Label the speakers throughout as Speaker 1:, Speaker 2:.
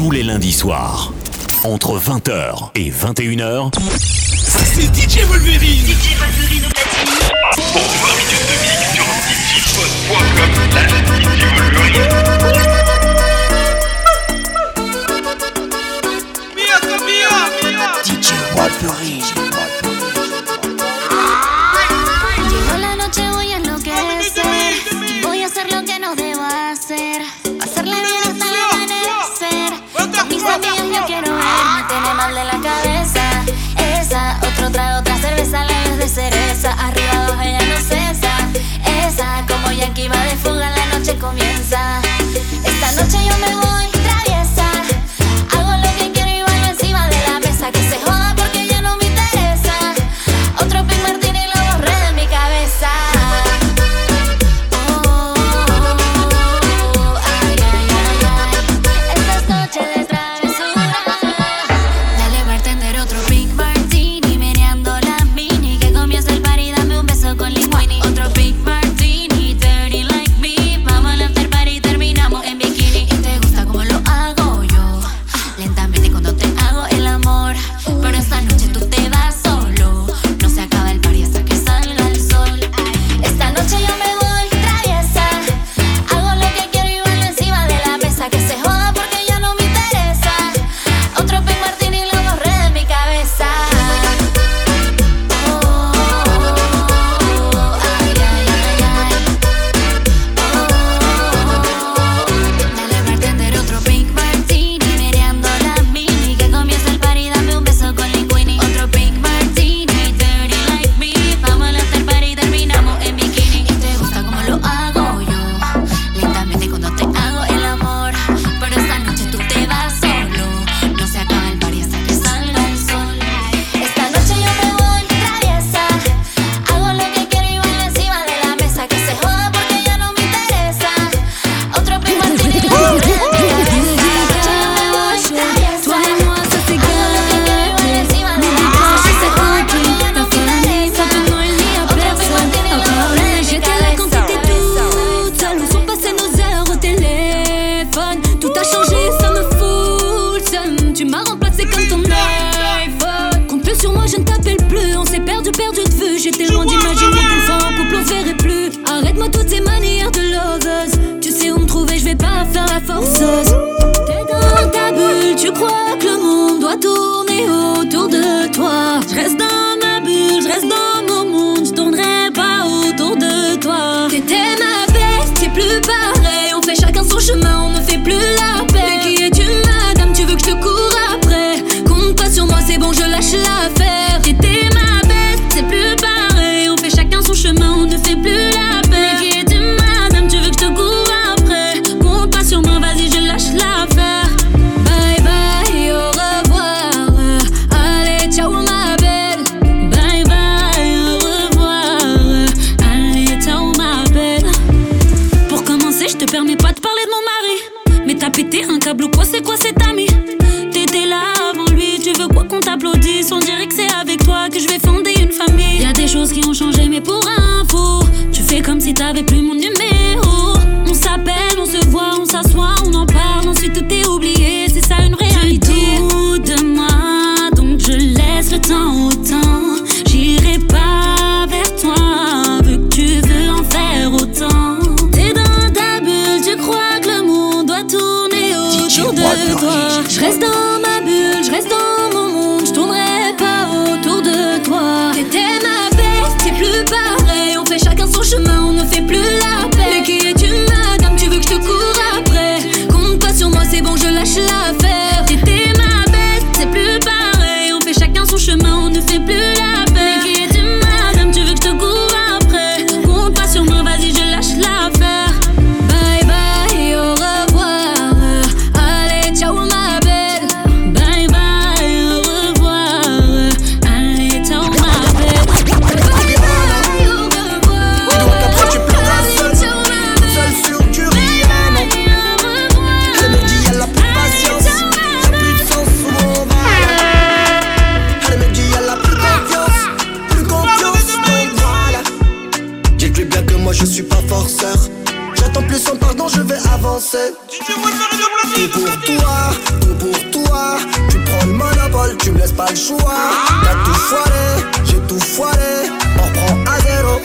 Speaker 1: tous les lundis soirs. Entre 20h et 21h.
Speaker 2: C'est DJ Wolverine
Speaker 3: DJ Wolverine au platine
Speaker 2: Pour 20 minutes de mix sur DJPod.com slash DJ Wolverine
Speaker 4: Mia, Mia, Mia DJ Wolverine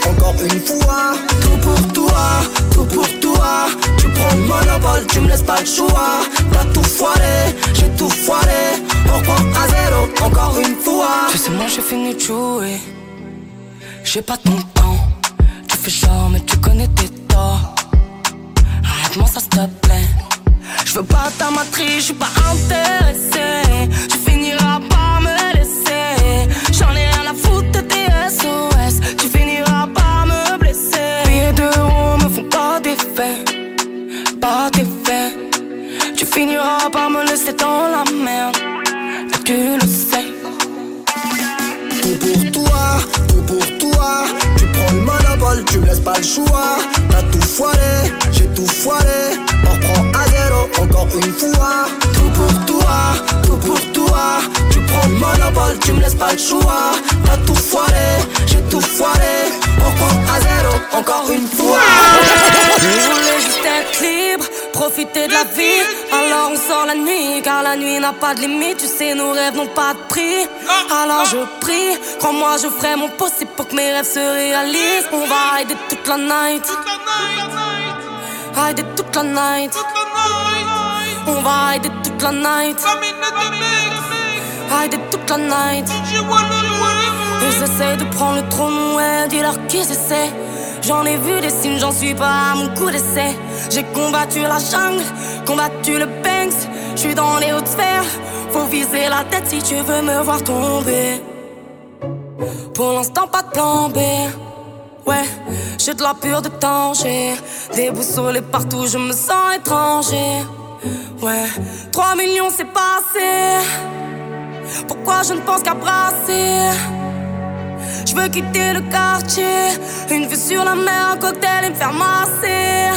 Speaker 4: encore une fois. Tout pour toi, tout pour toi. Tu prends le monopole, tu me laisses pas le choix. T'as tout foiré, j'ai tout foiré. On reprend à zéro encore une fois.
Speaker 5: Tu sais, moi j'ai fini de jouer. J'ai pas ton temps. Tu fais genre, mais tu connais tes torts. Arrête-moi ça, s'il te plaît. Je veux pas ta matrice, je suis pas intéressé. Tu finiras par Tu finiras par me laisser dans la merde. Et tu le sais.
Speaker 4: Tout pour toi, tout pour toi. Tu prends le monopole, tu me laisses pas le choix. T'as tout foiré, j'ai tout foiré. On reprend encore une fois. Tout pour toi, tout pour toi. Tu prends le monopole, tu me laisses pas le choix. T'as tout foiré, j'ai tout foiré. On reprend à zéro encore une fois.
Speaker 5: Je voulais juste être libre, profiter de la vie. Alors on sort la nuit, car la nuit n'a pas de limite. Tu sais, nos rêves n'ont pas de prix. Alors je prie, crois-moi, je ferai mon possible pour que mes rêves se réalisent. On va rider toute la night. Rider toute la night. On va rider toute la night. Rider toute la night. Ils essayent de prendre le trône, ouais, dis-leur qu'ils essaient. J'en ai vu des signes, j'en suis pas à mon coup d'essai. J'ai combattu la jungle, combattu le Banks. J'suis dans les hautes sphères, faut viser la tête si tu veux me voir tomber. Pour l'instant, pas de plan B. Ouais, j'ai de la pure de danger. Déboussolé partout, je me sens étranger. Ouais, 3 millions, c'est pas assez. Pourquoi je ne pense qu'à brasser? Je veux quitter le quartier, une vue sur la mer, un cocktail et me faire masser.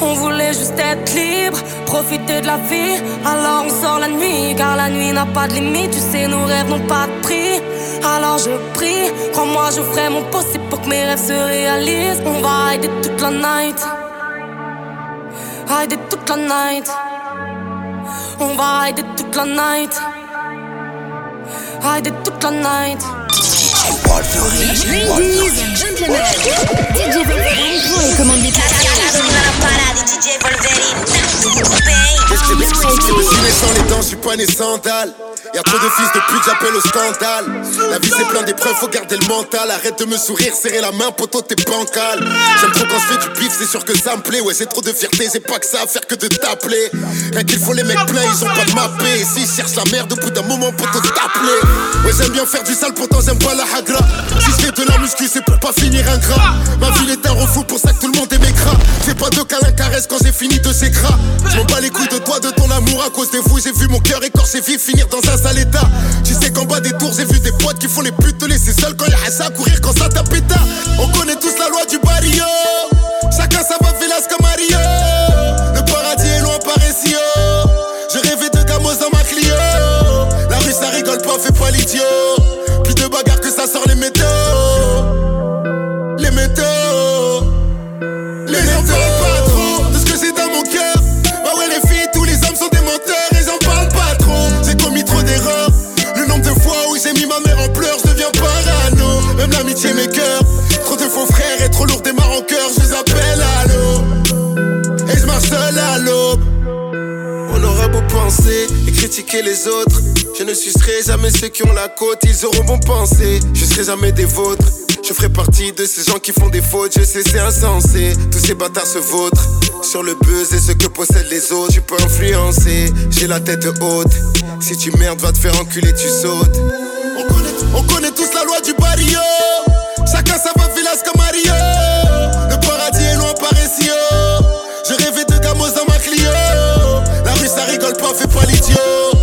Speaker 5: On voulait juste être libre, profiter de la vie. Alors on sort la nuit, car la nuit n'a pas de limite. Tu sais, nos rêves n'ont pas de prix. Alors je prie, crois-moi, je ferai mon possible pour que mes rêves se réalisent. On va rider toute la night. Rider toute la night. On va rider toute la night. Rider toute la night.
Speaker 6: Ladies and gentlemen, DJ Wolverine pour les commandes des
Speaker 7: Je suis les dents, je suis pas né sandales. Y'a trop de fils de pute, j'appelle au scandale. La vie c'est plein d'épreuves, faut garder le mental. Arrête de me sourire, serrer la main, poteau, t'es bancal. J'aime trop quand je fais du pif, c'est sûr que ça me plaît. Ouais, j'ai trop de fierté, c'est pas que ça à faire que de t'appeler. Rien qu'il faut les mecs pleins, ils ont pas de mappé. Et s'ils cherchent la merde, au bout d'un moment, poteau, t'appeler. Ouais, j'aime bien faire du sale, pourtant j'aime pas la hagra. Si je de la muscu, c'est pour pas finir un gras. Ma ville est un refou, pour ça que tout le monde est mécra. Fais pas de câlin caresse quand j'ai fini de ces gras. Je m'en bats les couilles de toi, de ton amour à cause des vous. J'ai vu mon cœur écorché vif finir dans un Tu sais qu'en bas des tours, j'ai vu des potes qui font les putes te laisser seul quand y'a à courir quand ça tape péta. On connaît tous la loi du barrio. Et critiquer les autres. Je ne sucerai jamais ceux qui ont la côte, ils auront bon penser. Je serai jamais des vôtres. Je ferai partie de ces gens qui font des fautes, je sais c'est insensé. Tous ces bâtards se vautrent sur le buzz et ce que possèdent les autres. Tu peux influencer, j'ai la tête haute. Si tu merdes, va te faire enculer, tu sautes. On connaît, on connaît tous la loi du barrio. Chacun sa va Velas comme Mario. Le paradis est loin par ici. oh. Je rêvais de gamos dans ma pas, fais pas l'idiot.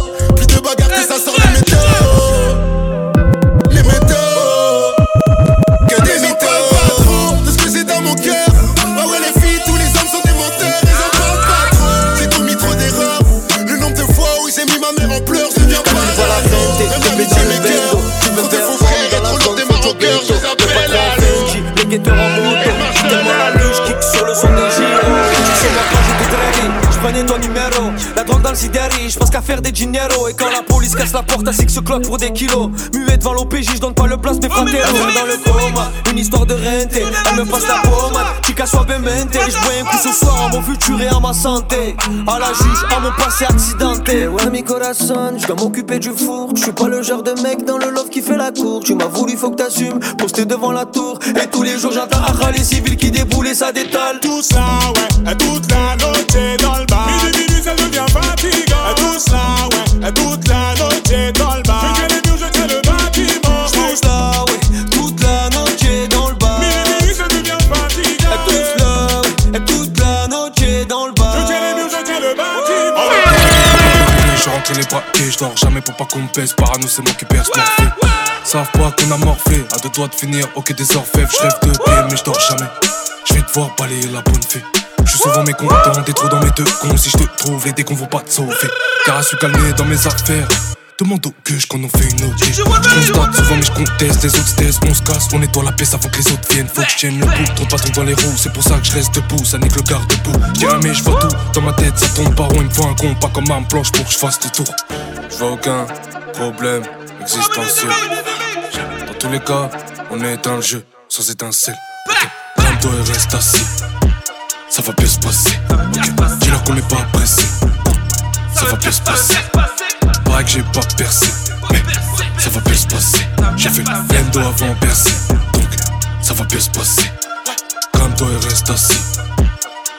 Speaker 8: Qu'à faire des dinero. Et quand la police casse la porte, à six clock pour des kilos. Muet devant l'OPJ, je donne pas le place, mes fratéros. Dans le coma, une histoire de rente. Elle me passe la pommade, chica suavemente. Je bois un coup ce soir à mon futur et à ma santé. À la juge, à mon passé accidenté. Ouais, mi corazon, je dois m'occuper du four. Je suis pas le genre de mec dans le love qui fait la cour. Tu m'as voulu, faut que t'assumes. Posté devant la tour. Et tous les jours, j'entends Akha les civils qui déboulent et ça détale.
Speaker 9: Tout ça, ouais, toute la noche dans le bar. Minuit, minuit, ça devient fatigant. Tout ça, ouais, toute la noche dans le bar. Je tiens les murs, je tiens le bâtiment.
Speaker 8: Tous là, ouais, toute la noche dans le bar.
Speaker 9: Minuit, minuit, ça devient fatigant.
Speaker 8: Tous là, ouais, toute la noche dans le bar.
Speaker 9: Je tiens les murs, je tiens le bâtiment.
Speaker 10: Je rentre les braquets, je dors jamais pour pas qu'on me pèse. Parano, c'est moi qui perce morphée. Savent pas qu'on a morflé, à deux doigts de finir, ok des orfèvres. Je rêve de paix, mais je dors jamais. Je vais devoir balayer la bonne fée. Je suis souvent mécontent, des trous dans mes deux cons. Si je te trouve, les décons vont pas te sauver. Car à suis calmé dans mes affaires. Demande au que qu'on en fait une autre. Je constate souvent, mais je conteste. Les autres se taisent, on se casse, on nettoie la pièce avant que les autres viennent. Faut que je tienne le coup, trop de bâtons dans les roues. C'est pour ça que je reste debout, ça nique le garde debout. J'dirais, mais je vois tout. Dans ma tête, ça tombe par rond. Il me faut un con, pas comme un planche pour que je fasse le tour. Je vois aucun problème existentiel. Dans tous les cas, on est dans le jeu, sans étincelle. Calme-toi et reste assis. Ça va bien se passer. Dis-leur qu'on n'est pas pressé. Ça va bien se passer. Pareil que j'ai pas percé. Mais ça va bien se passer. J'ai fait l'endo avant percer. Donc, ça va bien se passer. Calme-toi et reste assis.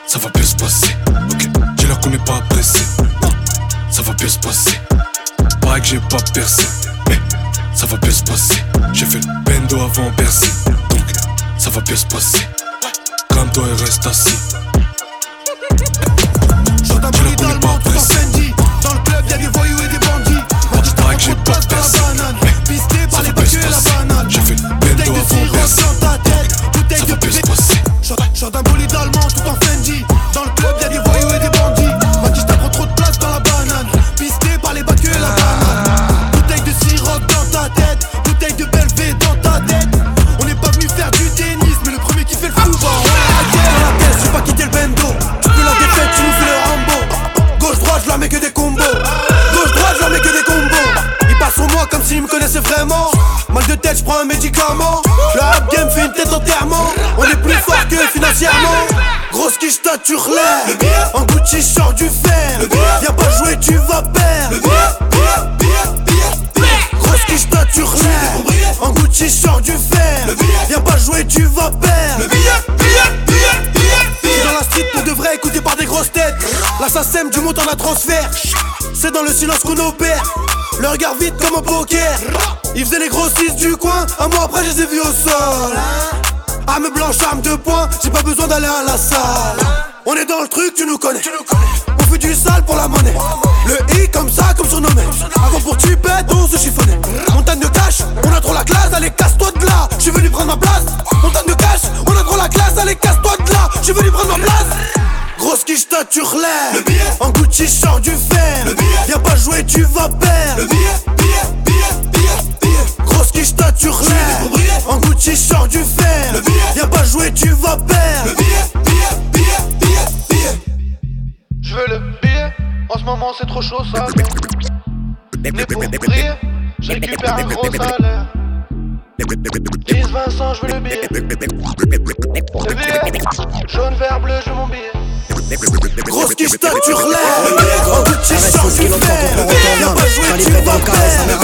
Speaker 10: Ça va bien se passer. Ok, dis-leur qu'on n'est pas pressé. Ça va bien se passer. Pareil que j'ai pas percé. Mais ça va bien se passer. J'ai fait le bendo avant percer. Donc, ça va bien se passer. Calme-toi et reste assis. Dis-leur qu'on n'est pas
Speaker 11: en. Dans le club, y'a des voyous et des bandits. Je
Speaker 10: Pareil que j'ai
Speaker 11: de
Speaker 10: pas
Speaker 11: la banane.
Speaker 10: Mais
Speaker 11: Pisté par les et la banane.
Speaker 10: J'ai fait le
Speaker 11: Bouteille
Speaker 10: bendo
Speaker 11: de
Speaker 10: avant
Speaker 11: Relèves. En Gucci, je sors du fer. Viens pas jouer, tu vas perdre. Relèves. En Gucci, je sors du fer. Viens pas jouer, tu vas perdre. Dans la street pour de vrai, écouté par des grosses têtes. L'assassin du montant à transfert. C'est dans le silence qu'on opère. Le regard vite comme un poker. Ils faisaient les grossistes du coin. Un mois après, je les ai vus au sol. Arme blanche, arme de poing. J'ai pas besoin d'aller à la salle. On est dans le truc, tu nous connais. On fait du sale pour la monnaie. Le I comme ça, comme surnommé. Avant pour tu pètes, on se chiffonnait. Montagne de cash, on a trop la classe. Allez, casse-toi de là. Je suis venu prendre ma place. Montagne de cash, on a trop la classe. Allez, casse-toi de là. Je suis venu prendre ma place. Grosse quiche, toi, tu relèves. En Gucci, sors du fer. Viens pas jouer, tu vas perdre. Grosse quiche, toi, tu relèves. En Gucci, sors du fer. Viens pas jouer, tu vas perdre.
Speaker 12: Je veux le billet, en ce moment c'est trop chaud ça. Né pour briller, je récupère un gros salaire. 10, Vincent, je veux le billet. Le billet, jaune, vert, bleu, je veux mon billet.
Speaker 11: Grosse tu relèves. Gucci, sors du fer. Viens pas jouer, tu vas perdre.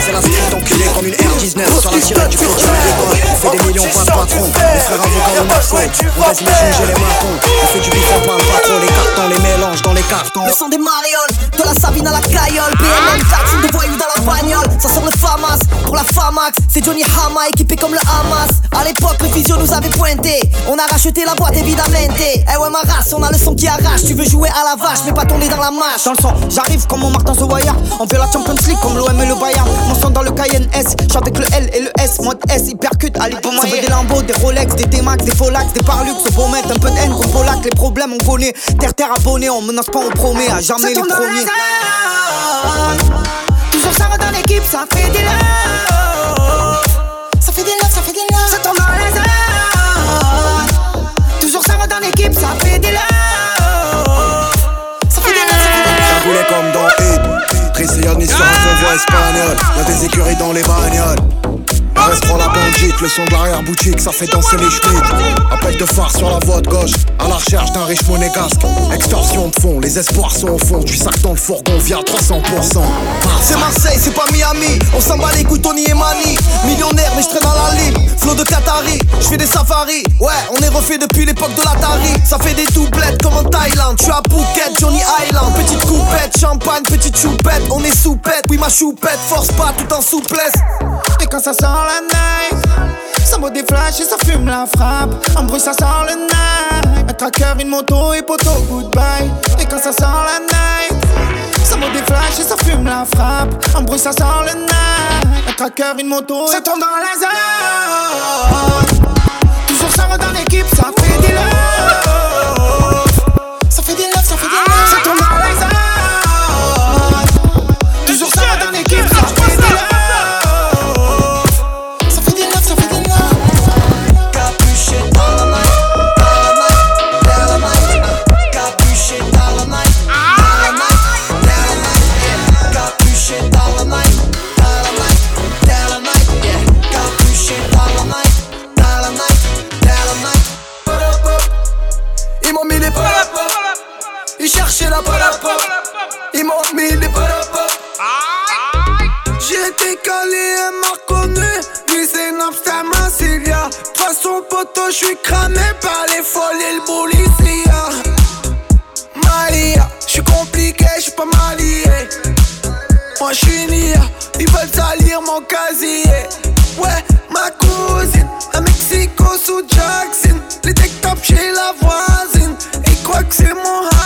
Speaker 13: C'est la street enculée comme une R19 Sur la tirette du côté On fait des millions pas de patron Les frères avocats au macro On baisse les juges et les matons On fait du bif
Speaker 4: Le son des marioles, de la Sabine à la caillole PNL, team de voyous dans la bagnole. Ça sort le pour la FAMAX C'est Johnny Hama équipé comme le Hamas. À l'époque le physio nous avait pointé. On a racheté la boîte évidemment. Eh ouais ma race, on a le son qui arrache. Tu veux jouer à la vache mais pas tourner dans la mâche.
Speaker 13: Dans le son, j'arrive comme mon Martin Zowaya On fait la Champions League comme l'OM et le Bayern. Mon son dans le Cayenne S J'suis avec le L et le S. Mode S, hypercute à l'hypomoyen Ça fait des Lambeaux, des Rolex, des T-Max, des Folax Des Parlux, ce beau mettre un peu de haine Polac. Les problèmes on connaît, terre terre abonné On menace pas, on promet à jamais les premiers
Speaker 4: quand ça sort dans l'équipe, ça fait des love. Ça fait des love, ça fait des love. Ça tombe dans la zone. Toujours ça va dans l'équipe, ça fait des love. Ça fait des love,
Speaker 14: ça fait des comme dans Hit. Tressayant ni sur un convoi espagnol. Y'a des écuries dans les bagnoles. Reste prend la bandite, le son de l'arrière-boutique, ça fait danser les schmitts. Appel de phare sur la voie de gauche, à la recherche d'un riche monégasque. Extorsion de fond, les espoirs sont au fond, tu sacs dans le fourgon via 300%.
Speaker 15: C'est Marseille, c'est pas Miami, on s'en bat les couilles, Tony et Mani. Millionnaire, mais je traîne Claude Qatari, je fais des safaris. Ouais, on est refait depuis l'époque de l'Atari. Ça fait des doublettes comme en Thaïlande. Tu à Phuket, Johnny Island. Petite coupette, champagne, petite choupette. On est soupette, oui, ma choupette. Force pas tout en souplesse.
Speaker 16: Et quand ça sent la night, ça me des flashs et ça fume la frappe. En bruit, ça sort le night. Un tracker, une moto et poteau, goodbye. Et quand ça sent la night, ça me des flashs et ça fume la frappe. En bruit, ça sort le night tracker, une moto, et tombe dans la zone. Toujours ça dans l'équipe, ça fait. je suis cramé par les folies et le policia. Maria, je suis compliqué, je suis pas mal. Moi je suis Nia, ils veulent salir mon casier. Ouais, ma cousine, à Mexico sous Jackson. Les tech tops chez la voisine, ils croient que c'est mon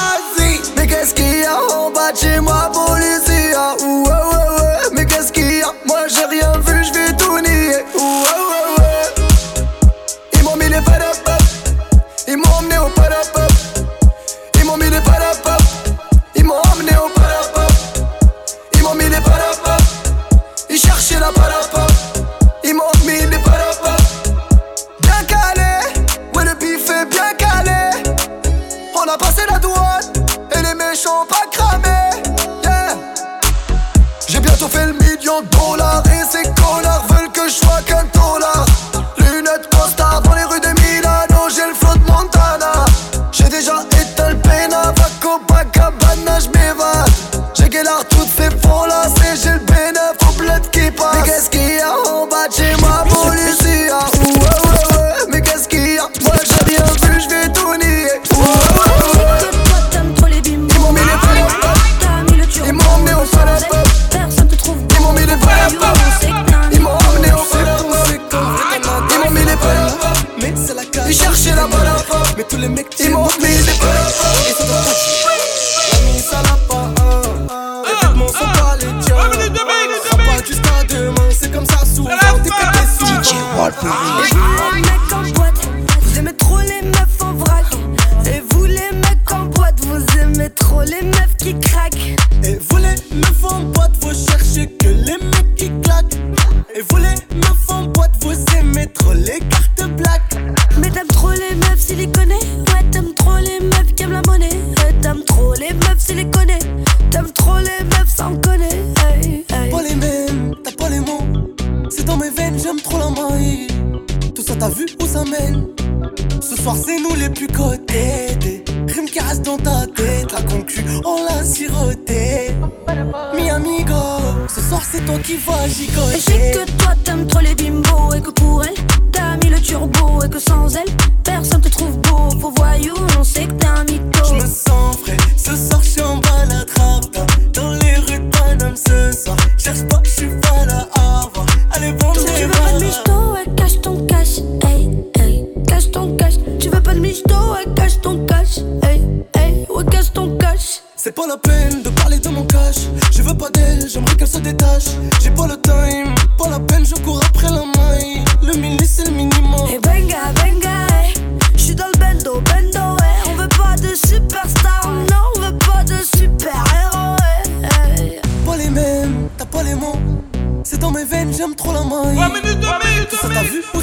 Speaker 15: d'un Je me sens frais, ce soir je suis en balade rapta comment il...
Speaker 16: 3 minutes, 2 minutes, ça t'as vu où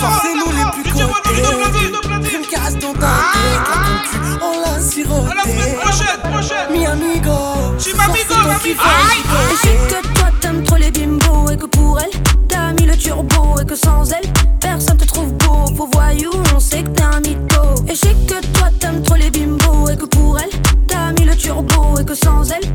Speaker 16: Forcez-nous les plus cotés Une casse dans ta tête, on l'a À la semaine prochaine, prochaine. Mi amigo, tu m'amigo,
Speaker 6: m'amigo je que toi t'aimes trop les bimbos Et que pour elle, t'as mis le turbo Et que sans elle, personne te trouve beau. Faut voyou, on sait que t'es un mytho. Et
Speaker 15: je sais que toi t'aimes trop les bimbos Et que pour elle, t'as mis le turbo Et que sans elle,